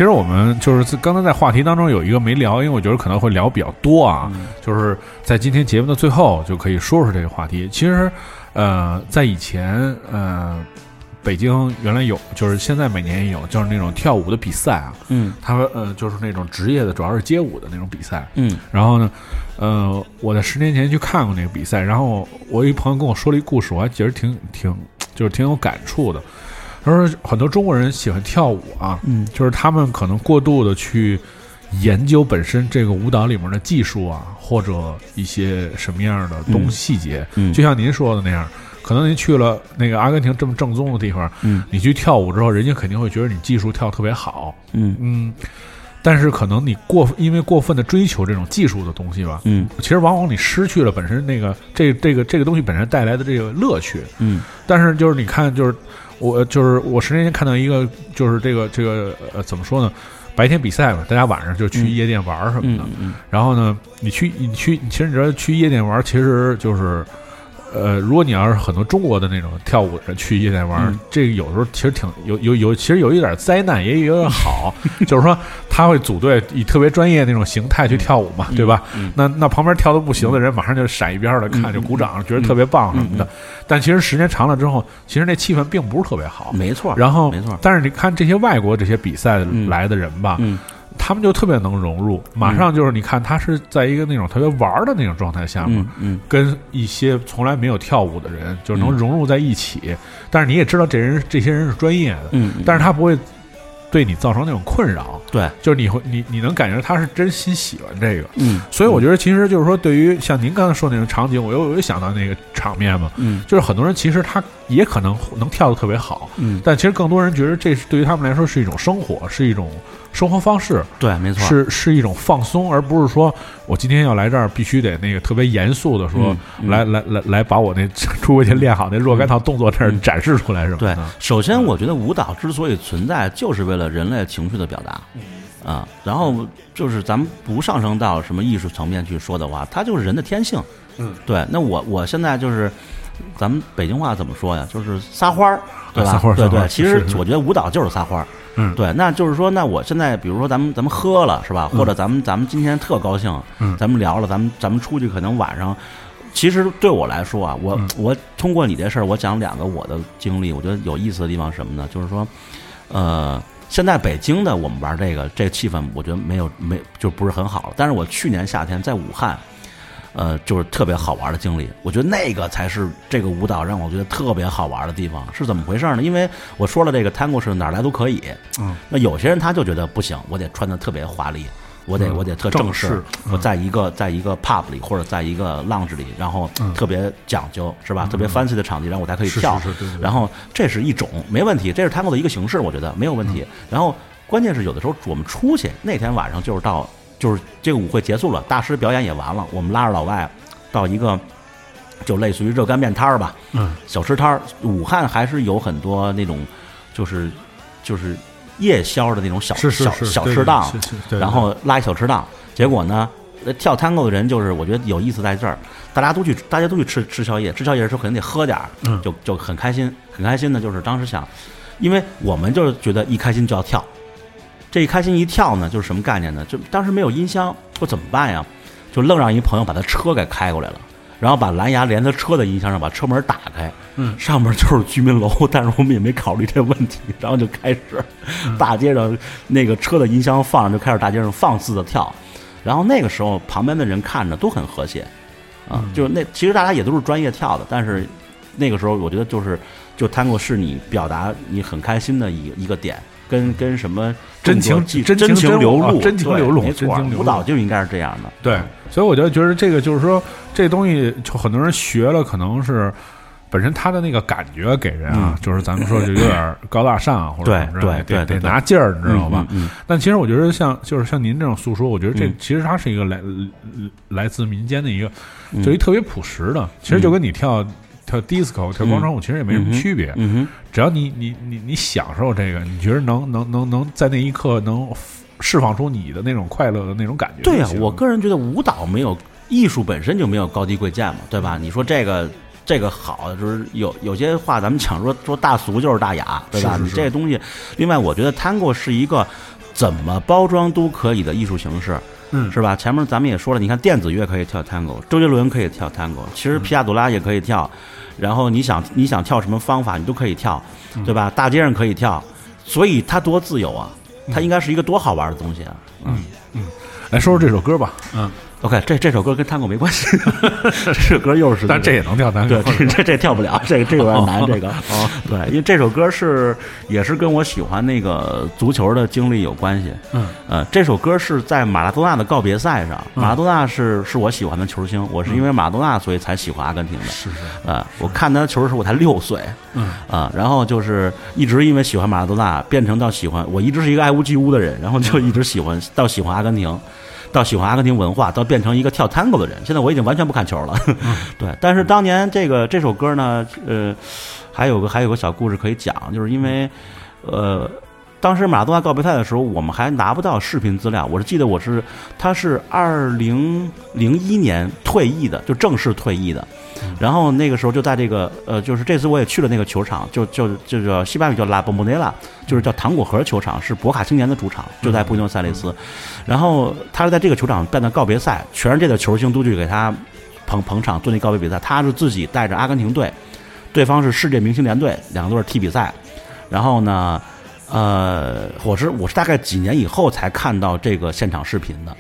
实我们就是在刚才在话题当中有一个没聊，因为我觉得可能会聊比较多啊，就是在今天节目的最后就可以说说这个话题。其实，呃，在以前，呃，北京原来有，就是现在每年也有，就是那种跳舞的比赛啊，嗯他们呃就是那种职业的，主要是街舞的那种比赛。嗯然后呢，呃，我在十年前去看过那个比赛，然后我一朋友跟我说了一故事，我还觉得挺挺就是挺有感触的。他说很多中国人喜欢跳舞啊，嗯。就是他们可能过度的去研究本身这个舞蹈里面的技术啊，或者一些什么样的东西细节，嗯就像您说的那样。可能您去了那个阿根廷这么正宗的地方，嗯。你去跳舞之后，人家肯定会觉得你技术跳得特别好，嗯。嗯，但是可能你过因为过分的追求这种技术的东西吧，嗯。其实往往你失去了本身那个这这个这个东西本身带来的这个乐趣。嗯。但是就是你看，就是我就是我十年前看到一个，就是这个这个呃怎么说呢？白天比赛嘛，大家晚上就去嗯夜店玩什么的。嗯嗯然后呢，你去你去，其实你知道去夜店玩，其实就是。呃，如果你要是很多中国的那种跳舞的人去夜店玩这个有时候其实挺有有有，其实有一点灾难，也有点好，就是说他会组队以特别专业那种形态去跳舞嘛，对吧？嗯那那旁边跳的不行的人，马上就闪一边儿的看，嗯就鼓掌，觉得特别棒什么的。但其实时间长了之后，其实那气氛并不是特别好。没错。然后，没错但是你看这些外国这些比赛嗯来的人吧，嗯他们就特别能融入，马上就是你看他是在一个那种特别玩儿的那种状态下嘛，嗯嗯。跟一些从来没有跳舞的人就能嗯融入在一起。但是你也知道这人这些人是专业的，嗯，但是他不会对你造成那种困扰，对，就是你会你你能感觉他是真心喜欢这个。嗯。所以我觉得，其实就是说，对于像您刚才说那种场景，我又我又想到那个场面嘛，嗯。就是很多人其实他也可能能跳得特别好，嗯，但其实更多人觉得这是对于他们来说是一种生活，是一种生活方式，对，没错，是是一种放松，而不是说我今天要来这儿必须得那个特别严肃的说，来来来来把我那 出国前练好那若干套动作这儿嗯展示出来是吧？对嗯，首先我觉得舞蹈之所以存在，就是为了人类情绪的表达。啊，然后就是咱们不上升到什么艺术层面去说的话，它就是人的天性。嗯，对。那我我现在就是，咱们北京话怎么说呀？就是撒欢儿，对吧？撒欢儿对对。其实我觉得舞蹈就是撒欢儿。嗯对。那就是说，那我现在比如说咱们咱们喝了是吧？或者咱们咱们今天特高兴，嗯咱们聊了，咱们咱们出去可能晚上。其实对我来说啊，我、嗯我通过你这事儿，我讲两个我的经历，我觉得有意思的地方是什么呢？就是说，呃，现在北京的我们玩这个这个气氛，我觉得没有没就不是很好了。但是我去年夏天在武汉，呃，就是特别好玩的经历。我觉得那个才是这个舞蹈让我觉得特别好玩的地方。是怎么回事呢？因为我说了，这个 tango 是哪儿来都可以。嗯，那有些人他就觉得不行，我得穿的特别华丽。我得嗯我得特正正式式，我在一个在一个 pub 里或者在一个 lounge 里，然后嗯特别讲究是吧？特别 fancy 的场地，然后我才可以跳。是是对对对然后这是一种没问题，这是 tango 的一个形式，我觉得没有问嗯题。然后关键是有的时候我们出去那天晚上就是到就是这个舞会结束了，大师表演也完了，我们拉着老外到一个就类似于热干面摊儿吧，嗯，小吃摊儿。武汉还是有很多那种就是就是夜宵的那种小小小吃档，然后拉一小吃档。结果呢，呃跳 tango 的人就是我觉得有意思在这儿，大家都去大家都去吃吃宵夜，吃宵夜的时候肯定得喝点儿，嗯就就很开心，很开心的就是当时想，因为我们就是觉得一开心就要跳，这一开心一跳呢，就是什么概念呢？就当时没有音箱，说怎么办呀？就愣让一朋友把他车给开过来了。然后把蓝牙连他车的音箱上，把车门打开，嗯上面就是居民楼，但是我们也没考虑这问题，然后就开始嗯 大街上那个车的音箱放上，就开始大街上放肆的跳，然后那个时候旁边的人看着都很和谐，啊，嗯就是那其实大家也都是专业跳的，但是那个时候我觉得就是就 tango 是你表达你很开心的一个一个点，跟跟什么真情真情真情流露，真情流露没错真情流露舞蹈就应该是这样的，对，所以我就觉得这个就是说，这东西就很多人学了，可能是本身他的那个感觉给人啊，就是咱们说就有点高大上啊，或者对怎么着得得对对对拿劲儿，你知道吧？但其实我觉得像就是像您这种诉说，我觉得这嗯其实它是一个来来自民间的一个，嗯就一特别朴实的，其实就跟你跳。跳 disco、跳广场舞其实也没什么区别，嗯哼。只要你你你你享受这个，你觉得能能能能在那一刻能释放出你的那种快乐的那种感觉对呀、行。我个人觉得舞蹈没有艺术本身就没有高低贵贱嘛，对吧？你说这个这个好，就是有有些话咱们讲说说大俗就是大雅，对吧？是是是你这东西，另外我觉得 Tango 是一个怎么包装都可以的艺术形式。嗯是吧？前面咱们也说了，你看电子乐可以跳 tango，周杰伦可以跳 tango，其实皮亚佐拉也可以跳，然后你想你想跳什么方法，你都可以跳，对吧？大街上可以跳，所以它多自由啊！它应该是一个多好玩的东西啊！嗯嗯来说说这首歌吧，嗯，OK，这这首歌跟 tango 没关系，这首歌又是但这也能跳单对，这这这跳不了，这个这个有点难，这个哦，对，因为这首歌是也是跟我喜欢那个足球的经历有关系。嗯，呃，这首歌是在马拉多纳的告别赛上，马拉多纳是是我喜欢的球星，我是因为马拉多纳所以才喜欢阿根廷的。是是，呃，我看他球的时候我才六岁，嗯啊，然后就是一直因为喜欢马拉多纳，变成到喜欢，我一直是一个爱屋及乌的人，然后就一直喜欢到喜欢阿根廷，到喜欢阿根廷文化，到变成一个跳 tango 的人。现在我已经完全不看球了，对。但是当年这个这首歌呢，呃，还有个还有个小故事可以讲，就是因为呃。当时马拉多纳告别赛的时候，我们还拿不到视频资料。我是记得我是，他是二零零一年退役的，就正式退役的。然后那个时候就在这个呃，就是这次我也去了那个球场，就就就叫西班牙语叫拉波莫内拉，就是叫糖果盒球场，是博卡青年的主场，就在布宜诺斯艾利斯。然后他是在这个球场办的告别赛，全世界的球星都去给他捧捧场做那告别比赛。他是自己带着阿根廷队，对方是世界明星联队，两个队踢比赛。然后呢，呃，我是我是大概几年以后才看到这个现场视频的，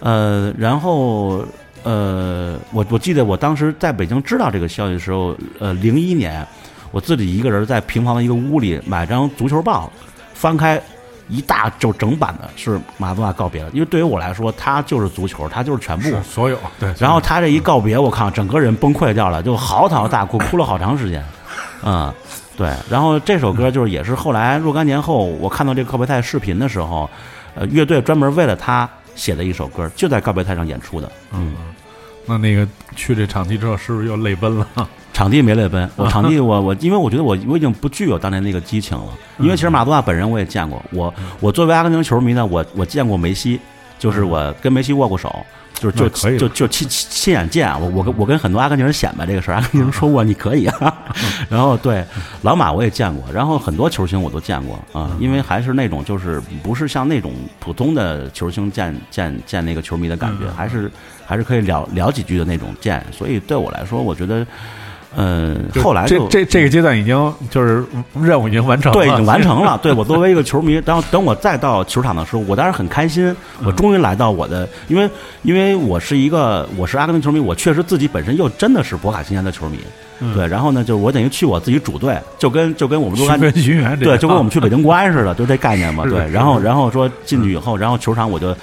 呃，然后呃，我我记得我当时在北京知道这个消息的时候，呃，零一年，我自己一个人在平房的一个屋里买张足球报，翻开一大就整版的是马拉多纳告别了，因为对于我来说，他就是足球，他就是全部。所有对，然后他这一告别，我靠，整个人崩溃掉了，就嚎啕大哭，哭了好长时间。嗯，对。然后这首歌就是也是后来若干年后，我看到这个告别赛视频的时候，呃，乐队专门为了他写的一首歌，就在告别赛上演出的。嗯，那那个去这场地之后，是不是又泪奔了？场地没泪奔，我场地我我因为我觉得我我已经不具有当年那个激情了，因为其实马拉多纳本人我也见过，我我作为阿根廷球迷呢，我我见过梅西，就是我跟梅西握过手。就是就那可以就就亲亲亲眼见啊我我跟我跟很多阿根廷人显摆这个事儿，阿根廷人说过你可以啊，然后对老马我也见过，然后很多球星我都见过啊，因为还是那种就是不是像那种普通的球星见见见那个球迷的感觉，还是还是可以聊聊几句的那种见，所以对我来说，我觉得，嗯，后来就这这这个阶段已经就是任务已经完成了，对，已经完成了。对我作为一个球迷，然后等我再到球场的时候，我当然很开心，我终于来到我的，因为因为我是一个我是阿根廷球迷，我确实自己本身又真的是博卡青年的球迷，对，然后呢，就是我等于去我自己主队，就跟就跟我们寻若干根寻源，这个对，就跟我们去北京国安似的，就这概念嘛。对，然后然后说进去以后，然后球场我就，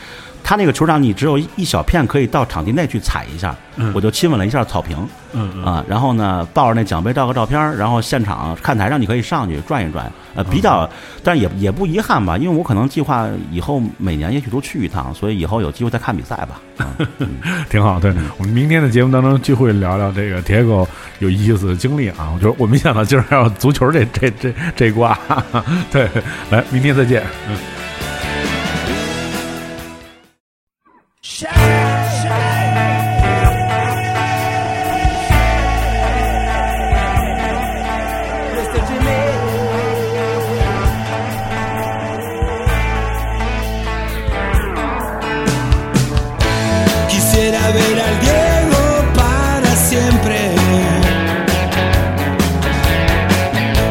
他那个球场你只有一一小片可以到场地内去踩一下，我就亲吻了一下草坪，嗯嗯啊，然后呢抱着那奖杯照个照片，然后现场看台上你可以上去转一转，呃，比较，但是也也不遗憾吧，因为我可能计划以后每年也许都去一趟，所以以后有机会再看比赛吧。嗯挺好。对我们明天的节目当中就会聊聊这个铁狗有意思的经历啊。我觉得我没想到今儿还有足球这这这这挂。对，来，明天再见。嗯。Quisiera ver al Diego para siempre.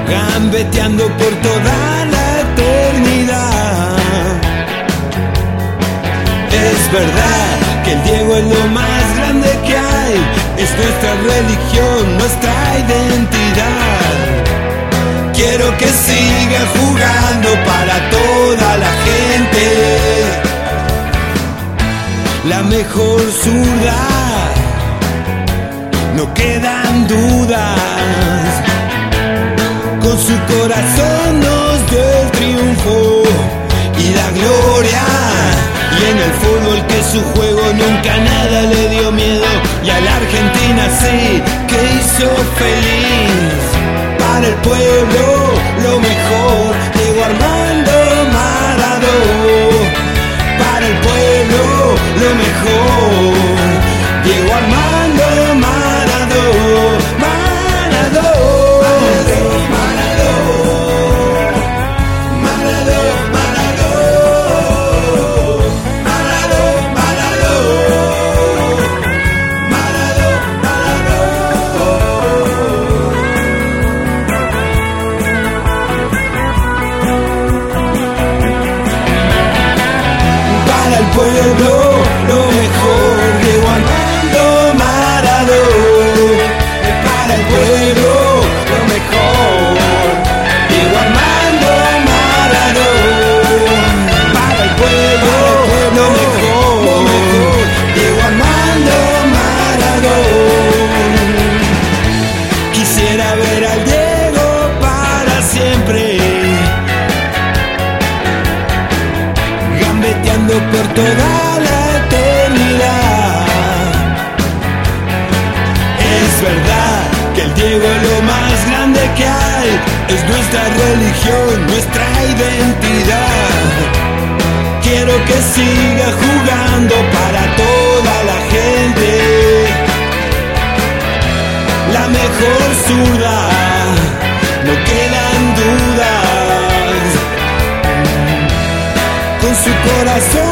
Gambeteando por toda Es verdad que el Diego es lo más grande que hay. Es nuestra religión, nuestra identidad. Quiero que siga jugando para toda la gente la mejor zurda. No quedan dudas. Con su corazón nos dio el triunfo y la gloria. Y en el fútbol su juego nunca nada le dio miedo. Y a la Argentina sí que hizo feliz. Para el pueblo lo mejor. Diego Armando Maradona para el pueblo lo mejor. Diego Armando nuestra religión, nuestra identidad. Quiero que siga jugando para toda la gente. La mejor zurda, no quedan dudas. Con su corazón.